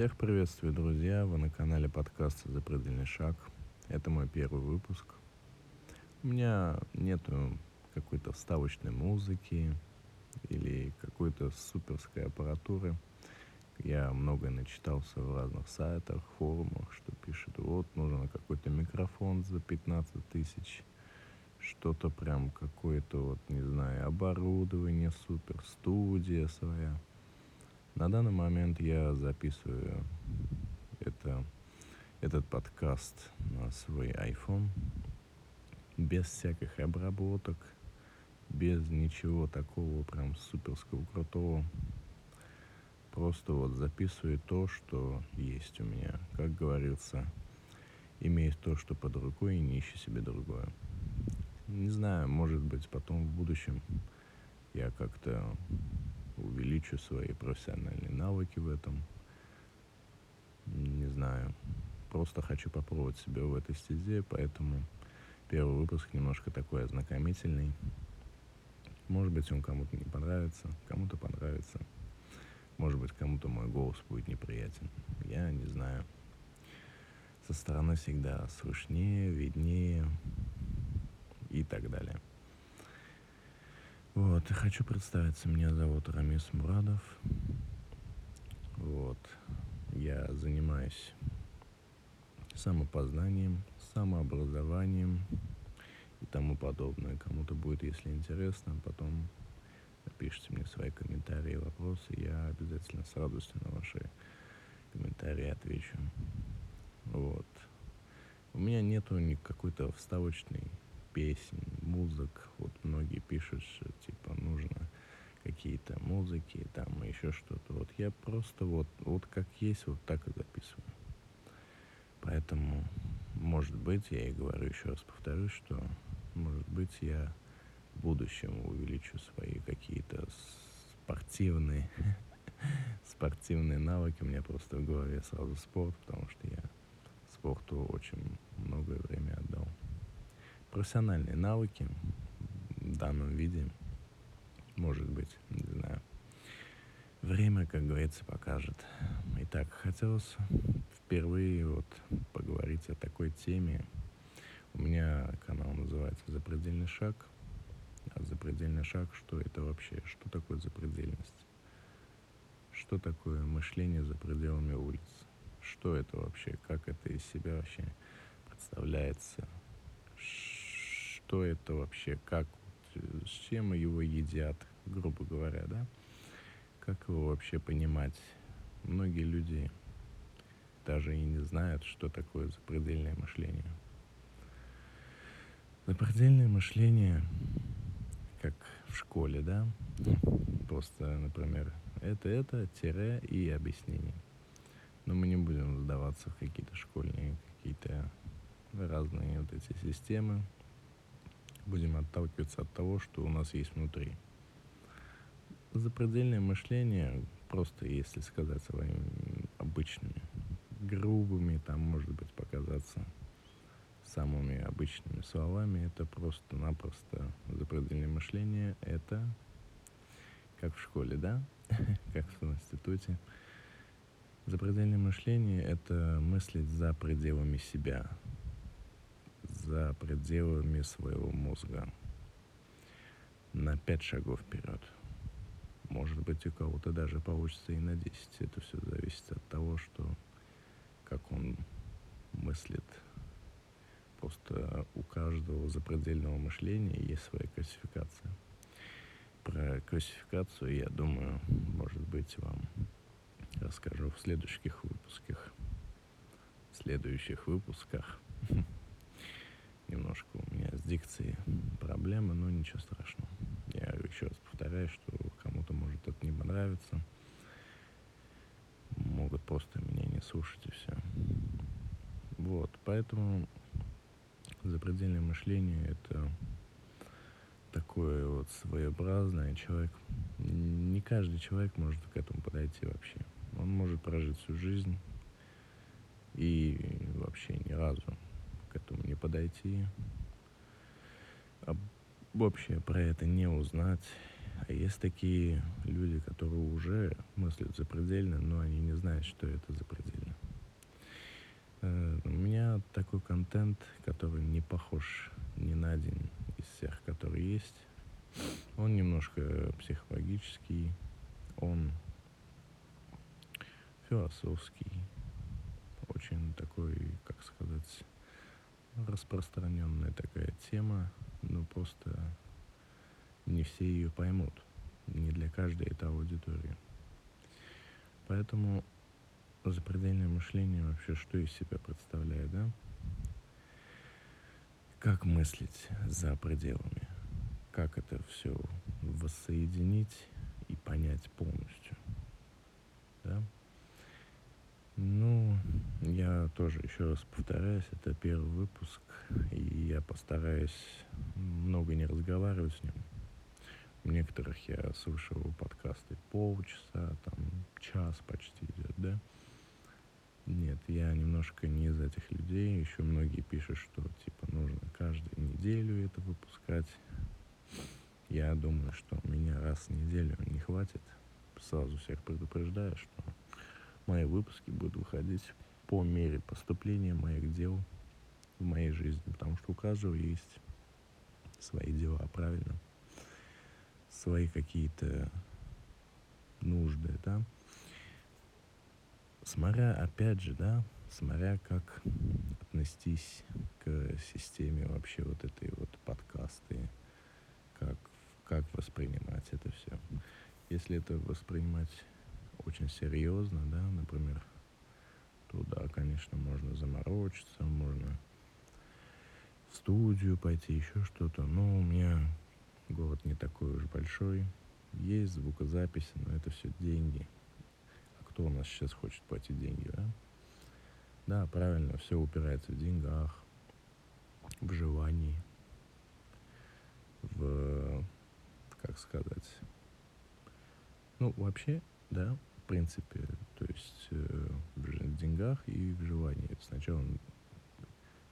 Всех приветствую, друзья! Вы на канале подкаста «Запредельный шаг». Это мой первый выпуск. У меня нету какой-то вставочной музыки или какой-то суперской аппаратуры. Я многое начитался в разных сайтах, форумах, что пишут, вот, нужен какой-то микрофон за 15 тысяч, что-то прям какое-то, вот, не знаю, оборудование супер, студия своя – на данный момент я записываю это, этот подкаст на свой iPhone без всяких обработок, без ничего такого прям суперского крутого. Просто вот записываю то, что есть у меня. Как говорится, имея то, что под рукой, и не ищи себе другое. Не знаю, может быть, потом в будущем я как-то увеличу свои профессиональные навыки в этом. Не знаю. Просто хочу попробовать себя в этой стезе, поэтому первый выпуск немножко такой ознакомительный. Может быть, он кому-то не понравится, кому-то понравится. Может быть, кому-то мой голос будет неприятен. Я не знаю. Со стороны всегда слышнее, виднее и так далее. Вот, и хочу представиться. Меня зовут Рамис Мурадов. Вот. Я занимаюсь самопознанием, самообразованием и тому подобное. Кому-то будет, если интересно, потом напишите мне свои комментарии и вопросы. Я обязательно с радостью на ваши комментарии отвечу. Вот. У меня нету ни какой-то вставочной песен, музык. Вот многие пишут, что типа нужно какие-то музыки, там еще что-то. Вот я просто вот, вот как есть, вот так и записываю. Поэтому, может быть, я и говорю еще раз повторюсь, что может быть я в будущем увеличу свои какие-то спортивные спортивные навыки. У меня просто в голове сразу спорт, потому что я спорту очень профессиональные навыки в данном виде, может быть, не знаю. Время, как говорится, покажет. Итак, хотелось впервые вот поговорить о такой теме. У меня канал называется «Запредельный шаг». А запредельный шаг, что это вообще? Что такое запредельность? Что такое мышление за пределами улиц? Что это вообще? Как это из себя вообще представляется? Что это вообще, как, с чем его едят, грубо говоря, да? Как его вообще понимать? Многие люди даже и не знают, что такое запредельное мышление. Запредельное мышление, как в школе, да? Просто, например, это, это, тире и объяснение. Но мы не будем вдаваться в какие-то школьные, какие-то разные вот эти системы, будем отталкиваться от того, что у нас есть внутри. Запредельное мышление, просто если сказать своими обычными, грубыми, там может быть показаться самыми обычными словами, это просто-напросто запредельное мышление, это как в школе, да, как в институте. Запредельное мышление – это мыслить за пределами себя, за пределами своего мозга на пять шагов вперед. Может быть, у кого-то даже получится и на 10. Это все зависит от того, что как он мыслит. Просто у каждого запредельного мышления есть своя классификация. Про классификацию, я думаю, может быть, вам расскажу в следующих выпусках. В следующих выпусках. немножко у меня с дикцией проблемы, но ничего страшного. Я еще раз повторяю, что кому-то может это не понравиться. Могут просто меня не слушать и все. Вот, поэтому запредельное мышление это такое вот своеобразное человек. Не каждый человек может к этому подойти вообще. Он может прожить всю жизнь и вообще ни разу подойти, а вообще про это не узнать, А есть такие люди, которые уже мыслят запредельно, но они не знают, что это запредельно. Э, у меня такой контент, который не похож ни на один из всех, которые есть. Он немножко психологический, он философский, очень такой, как сказать, распространенная такая тема, но просто не все ее поймут. Не для каждой это аудитория. Поэтому запредельное мышление вообще что из себя представляет, да? Как мыслить за пределами? Как это все воссоединить и понять полностью? Да? Ну, я тоже еще раз повторяюсь, это первый выпуск, и я постараюсь много не разговаривать с ним. У некоторых я слышал подкасты полчаса, там час почти идет, да? Нет, я немножко не из этих людей. Еще многие пишут, что типа нужно каждую неделю это выпускать. Я думаю, что меня раз в неделю не хватит. Сразу всех предупреждаю, что мои выпуски будут выходить по мере поступления моих дел в моей жизни, потому что у каждого есть свои дела, правильно? Свои какие-то нужды, да? Смотря, опять же, да, смотря как отнестись к системе вообще вот этой вот подкасты, как, как воспринимать это все. Если это воспринимать очень серьезно, да, например, то да, конечно, можно заморочиться, можно в студию пойти, еще что-то. Но у меня город не такой уж большой. Есть звукозаписи, но это все деньги. А кто у нас сейчас хочет платить деньги, да? Да, правильно, все упирается в деньгах, в желании, в, как сказать, ну, вообще, да, принципе, то есть э, в деньгах и в желании. Сначала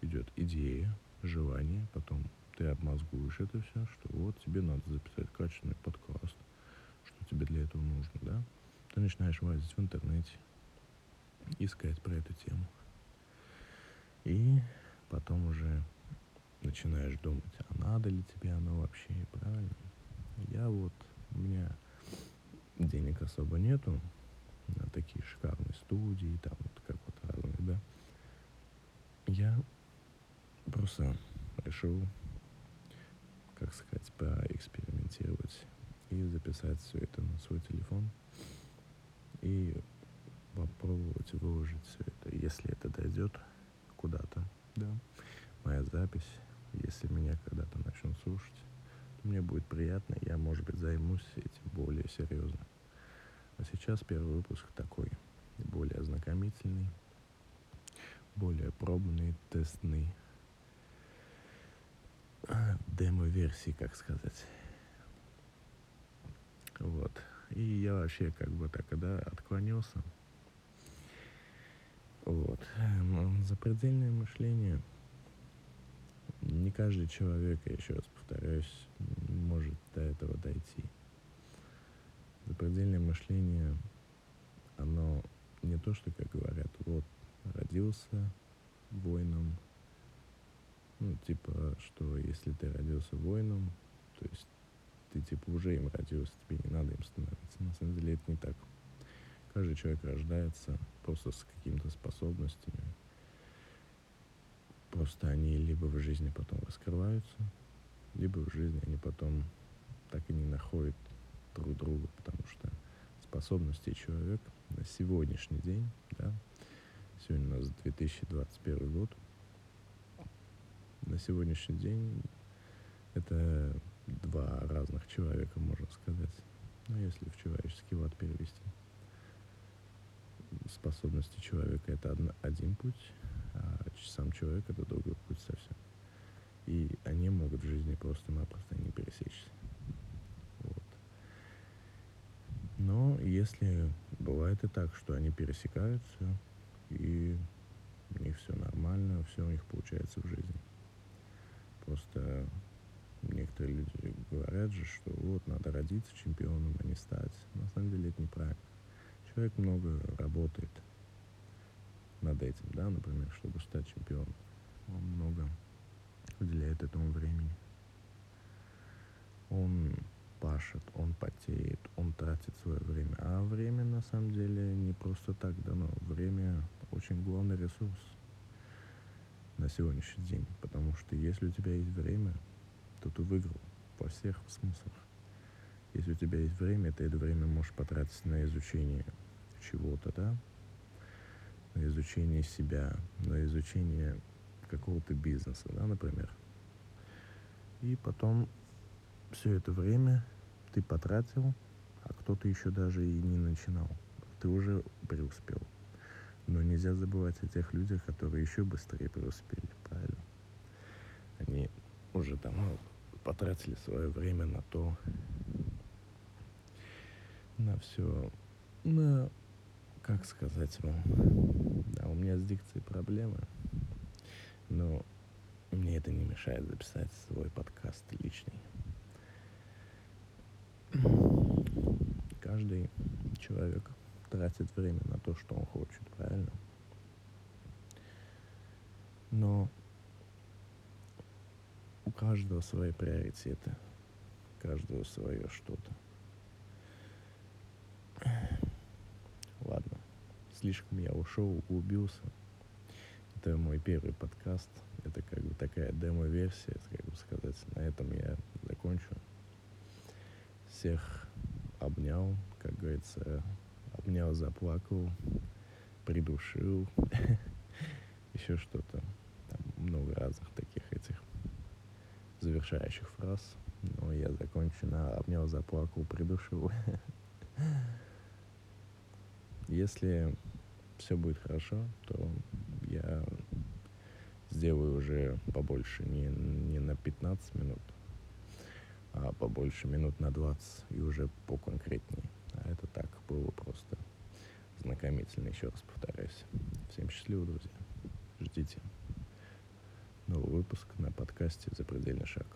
идет идея, желание, потом ты обмозгуешь это все, что вот тебе надо записать качественный подкаст, что тебе для этого нужно, да? Ты начинаешь лазить в интернете, искать про эту тему. И потом уже начинаешь думать, а надо ли тебе оно вообще, правильно? Я вот, у меня денег особо нету, студии, там вот как вот разные, да. Я просто решил, как сказать, поэкспериментировать и записать все это на свой телефон и попробовать выложить все это, если это дойдет куда-то, да, моя запись, если меня когда-то начнут слушать, то мне будет приятно, я, может быть, займусь этим более серьезно. А сейчас первый выпуск такой, более ознакомительный, более пробный, тестный, а, демо-версии, как сказать. Вот. И я вообще как бы так, когда отклонился. Вот. Эм, запредельное мышление. Не каждый человек, я еще раз повторяюсь, может до этого дойти. Запредельное мышление, оно не то, что, как говорят, вот, родился воином, ну, типа, что если ты родился воином, то есть ты, типа, уже им родился, тебе не надо им становиться. На самом деле это не так. Каждый человек рождается просто с какими-то способностями. Просто они либо в жизни потом раскрываются, либо в жизни они потом так и не находят друг друга, потому что способности человека на сегодняшний день, да, сегодня у нас 2021 год, на сегодняшний день это два разных человека, можно сказать. Ну, если в человеческий лад перевести. Способности человека — это одно, один путь, а сам человек — это другой путь совсем. И они могут в жизни просто-напросто не пересечься. Но если бывает и так, что они пересекаются, и у них все нормально, все у них получается в жизни. Просто некоторые люди говорят же, что вот надо родиться чемпионом, а не стать. На самом деле это неправильно. Человек много работает над этим, да, например, чтобы стать чемпионом. Он много уделяет этому времени. Он пашет, он потеет, он тратит свое время. А время на самом деле не просто так дано. Время очень главный ресурс на сегодняшний день. Потому что если у тебя есть время, то ты выиграл во всех смыслах. Если у тебя есть время, ты это время можешь потратить на изучение чего-то, да, на изучение себя, на изучение какого-то бизнеса, да, например. И потом все это время ты потратил, а кто-то еще даже и не начинал. Ты уже преуспел. Но нельзя забывать о тех людях, которые еще быстрее преуспели, правильно? Они уже давно потратили свое время на то, на все, на, как сказать вам, да, у меня с дикцией проблемы, но мне это не мешает записать свой подкаст личный. Каждый человек тратит время на то, что он хочет, правильно? Но у каждого свои приоритеты, у каждого свое что-то. Ладно, слишком я ушел, углубился. Это мой первый подкаст. Это как бы такая демо-версия, как бы сказать. На этом я закончу. Всех обнял, как говорится, обнял, заплакал, придушил, еще что-то. Там много разных таких этих завершающих фраз. Но я закончу на обнял, заплакал, придушил. Если все будет хорошо, то я сделаю уже побольше, не, не на 15 минут, а побольше минут на 20 и уже поконкретнее. А это так было просто знакомительно, еще раз повторяюсь. Всем счастливо, друзья. Ждите новый выпуск на подкасте «Запредельный шаг».